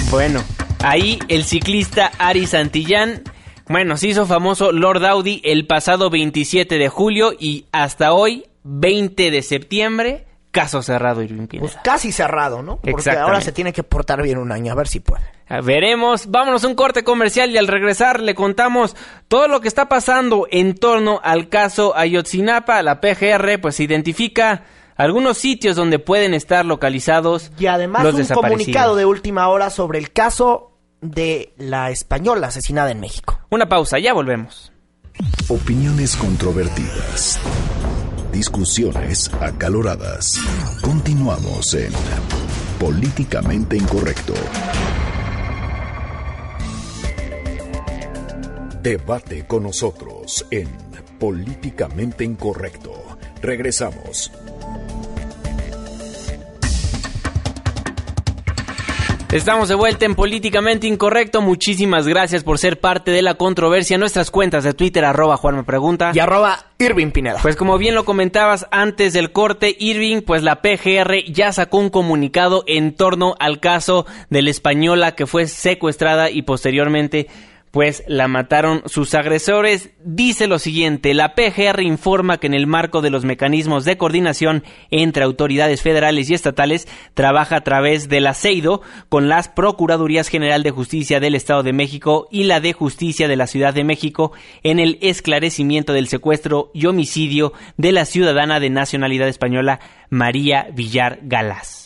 Bueno, ahí el ciclista Ari Santillán, bueno, se hizo famoso Lord Audi el pasado 27 de julio y hasta hoy, 20 de septiembre, caso cerrado Irving Pineda.
Pues casi cerrado, ¿no? Porque ahora se tiene que portar bien un año, a ver si puede.
Veremos, vámonos a un corte comercial y al regresar le contamos todo lo que está pasando en torno al caso Ayotzinapa. La PGR pues identifica algunos sitios donde pueden estar localizados
Y además
los
un comunicado de última hora sobre el caso de la española asesinada en México.
Una pausa, ya volvemos.
Opiniones controvertidas. Discusiones acaloradas. Continuamos en Políticamente Incorrecto. Debate con nosotros en Políticamente Incorrecto. Regresamos.
Estamos de vuelta en Políticamente Incorrecto. Muchísimas gracias por ser parte de la controversia. Nuestras cuentas de Twitter, arroba Juan me pregunta.
Y arroba Irving Pineda.
Pues como bien lo comentabas antes del corte, Irving, pues la PGR ya sacó un comunicado en torno al caso de la española que fue secuestrada y posteriormente pues la mataron sus agresores. Dice lo siguiente, la PGR informa que en el marco de los mecanismos de coordinación entre autoridades federales y estatales trabaja a través del ASEIDO con las Procuradurías General de Justicia del Estado de México y la de Justicia de la Ciudad de México en el esclarecimiento del secuestro y homicidio de la ciudadana de nacionalidad española María Villar Galás.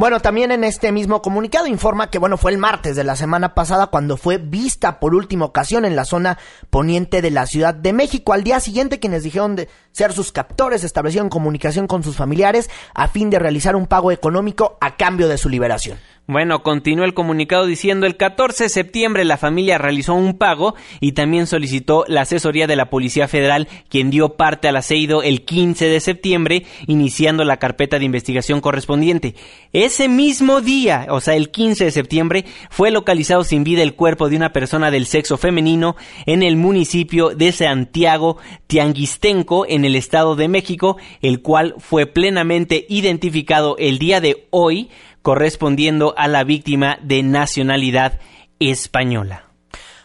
Bueno, también en este mismo comunicado informa que, bueno, fue el martes de la semana pasada cuando fue vista por última ocasión en la zona poniente de la Ciudad de México. Al día siguiente, quienes dijeron de ser sus captores establecieron comunicación con sus familiares a fin de realizar un pago económico a cambio de su liberación.
Bueno, continúa el comunicado diciendo el 14 de septiembre la familia realizó un pago y también solicitó la asesoría de la Policía Federal, quien dio parte al aceido el 15 de septiembre, iniciando la carpeta de investigación correspondiente. Ese mismo día, o sea, el 15 de septiembre, fue localizado sin vida el cuerpo de una persona del sexo femenino en el municipio de Santiago Tianguistenco, en el Estado de México, el cual fue plenamente identificado el día de hoy correspondiendo a la víctima de nacionalidad española.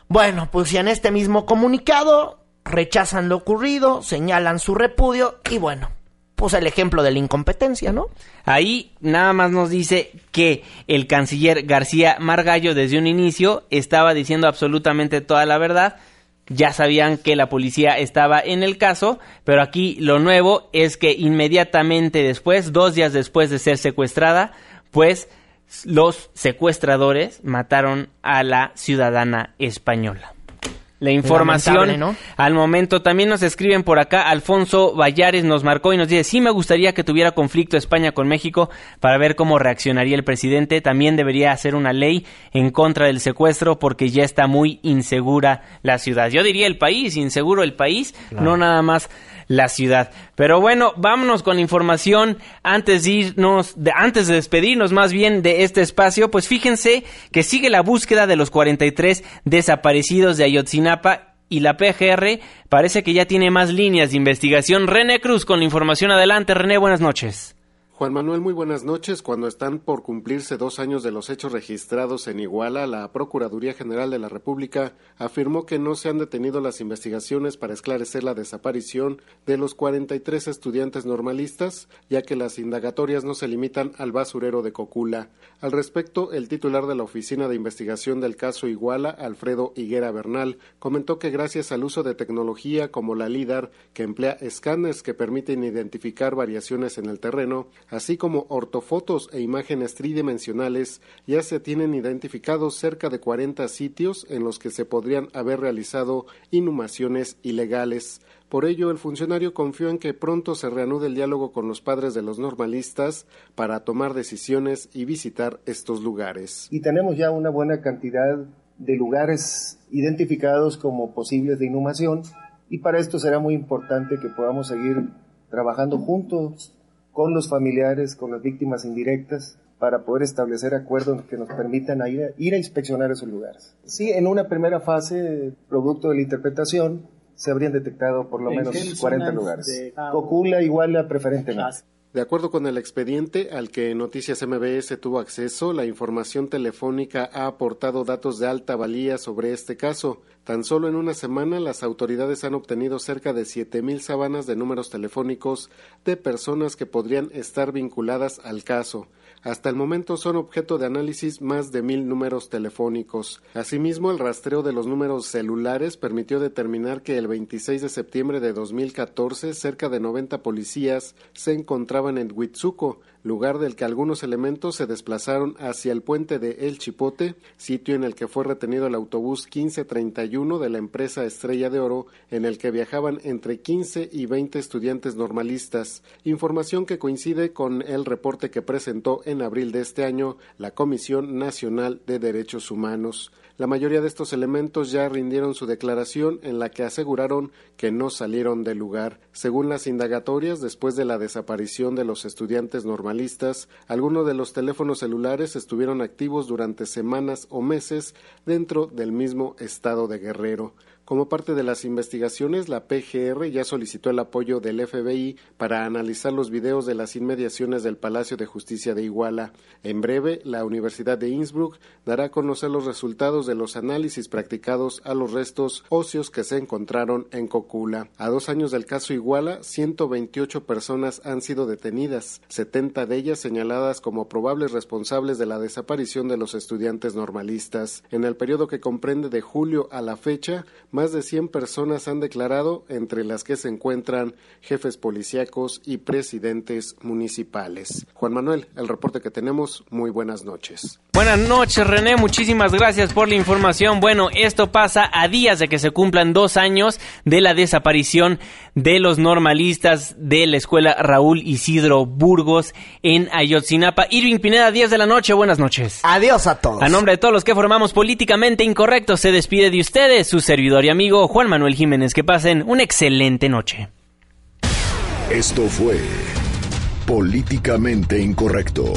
Bueno, pues y en este mismo comunicado rechazan lo ocurrido, señalan su repudio y bueno, pues el ejemplo de la incompetencia, ¿no?
Ahí nada más nos dice que el canciller García Margallo desde un inicio estaba diciendo absolutamente toda la verdad. Ya sabían que la policía estaba en el caso, pero aquí lo nuevo es que inmediatamente después, dos días después de ser secuestrada, pues los secuestradores mataron a la ciudadana española. La información al momento también nos escriben por acá. Alfonso Vallares nos marcó y nos dice: Sí, me gustaría que tuviera conflicto España con México para ver cómo reaccionaría el presidente. También debería hacer una ley en contra del secuestro porque ya está muy insegura la ciudad. Yo diría el país, inseguro el país, no nada más la ciudad. Pero bueno, vámonos con información antes de irnos, de, antes de despedirnos más bien de este espacio, pues fíjense que sigue la búsqueda de los 43 desaparecidos de Ayotzinapa y la PGR parece que ya tiene más líneas de investigación. René Cruz con la información adelante. René, buenas noches.
Juan Manuel, muy buenas noches. Cuando están por cumplirse dos años de los hechos registrados en Iguala, la Procuraduría General de la República afirmó que no se han detenido las investigaciones para esclarecer la desaparición de los 43 estudiantes normalistas, ya que las indagatorias no se limitan al basurero de Cocula. Al respecto, el titular de la Oficina de Investigación del caso Iguala, Alfredo Higuera Bernal, comentó que gracias al uso de tecnología como la LIDAR, que emplea escáneres que permiten identificar variaciones en el terreno, así como ortofotos e imágenes tridimensionales, ya se tienen identificados cerca de 40 sitios en los que se podrían haber realizado inhumaciones ilegales. Por ello, el funcionario confió en que pronto se reanude el diálogo con los padres de los normalistas para tomar decisiones y visitar estos lugares.
Y tenemos ya una buena cantidad de lugares identificados como posibles de inhumación y para esto será muy importante que podamos seguir trabajando juntos con los familiares, con las víctimas indirectas, para poder establecer acuerdos que nos permitan ir a, inspeccionar esos lugares. Sí, en una primera fase, producto de la interpretación, se habrían detectado por lo menos 40 lugares. Cocula igual a preferentemente.
De acuerdo con el expediente al que Noticias MBS tuvo acceso, la información telefónica ha aportado datos de alta valía sobre este caso. Tan solo en una semana las autoridades han obtenido cerca de 7.000 sábanas de números telefónicos de personas que podrían estar vinculadas al caso. Hasta el momento son objeto de análisis más de mil números telefónicos. Asimismo, el rastreo de los números celulares permitió determinar que el 26 de septiembre de 2014 cerca de 90 policías se encontraban en Huitzuco, lugar del que algunos elementos se desplazaron hacia el puente de El Chipote, sitio en el que fue retenido el autobús 1531 de la empresa Estrella de Oro, en el que viajaban entre 15 y 20 estudiantes normalistas, información que coincide con el reporte que presentó en abril de este año la Comisión Nacional de Derechos Humanos. La mayoría de estos elementos ya rindieron su declaración en la que aseguraron que no salieron del lugar. Según las indagatorias, después de la desaparición de los estudiantes normalistas, algunos de los teléfonos celulares estuvieron activos durante semanas o meses dentro del mismo estado de Guerrero. Como parte de las investigaciones, la PGR ya solicitó el apoyo del FBI para analizar los videos de las inmediaciones del Palacio de Justicia de Iguala. En breve, la Universidad de Innsbruck dará a conocer los resultados de los análisis practicados a los restos óseos que se encontraron en Cocula. A dos años del caso Iguala, 128 personas han sido detenidas, 70 de ellas señaladas como probables responsables de la desaparición de los estudiantes normalistas. En el periodo que comprende de julio a la fecha, más de 100 personas han declarado, entre las que se encuentran jefes policíacos y presidentes municipales. Juan Manuel, el reporte que tenemos, muy buenas noches.
Buenas noches, René, muchísimas gracias por la información. Bueno, esto pasa a días de que se cumplan dos años de la desaparición de los normalistas de la escuela Raúl Isidro Burgos en Ayotzinapa. Irving Pineda, 10 de la noche, buenas noches.
Adiós a todos.
A nombre de todos los que formamos Políticamente Incorrecto, se despide de ustedes su servidor y amigo Juan Manuel Jiménez. Que pasen una excelente noche.
Esto fue Políticamente Incorrecto.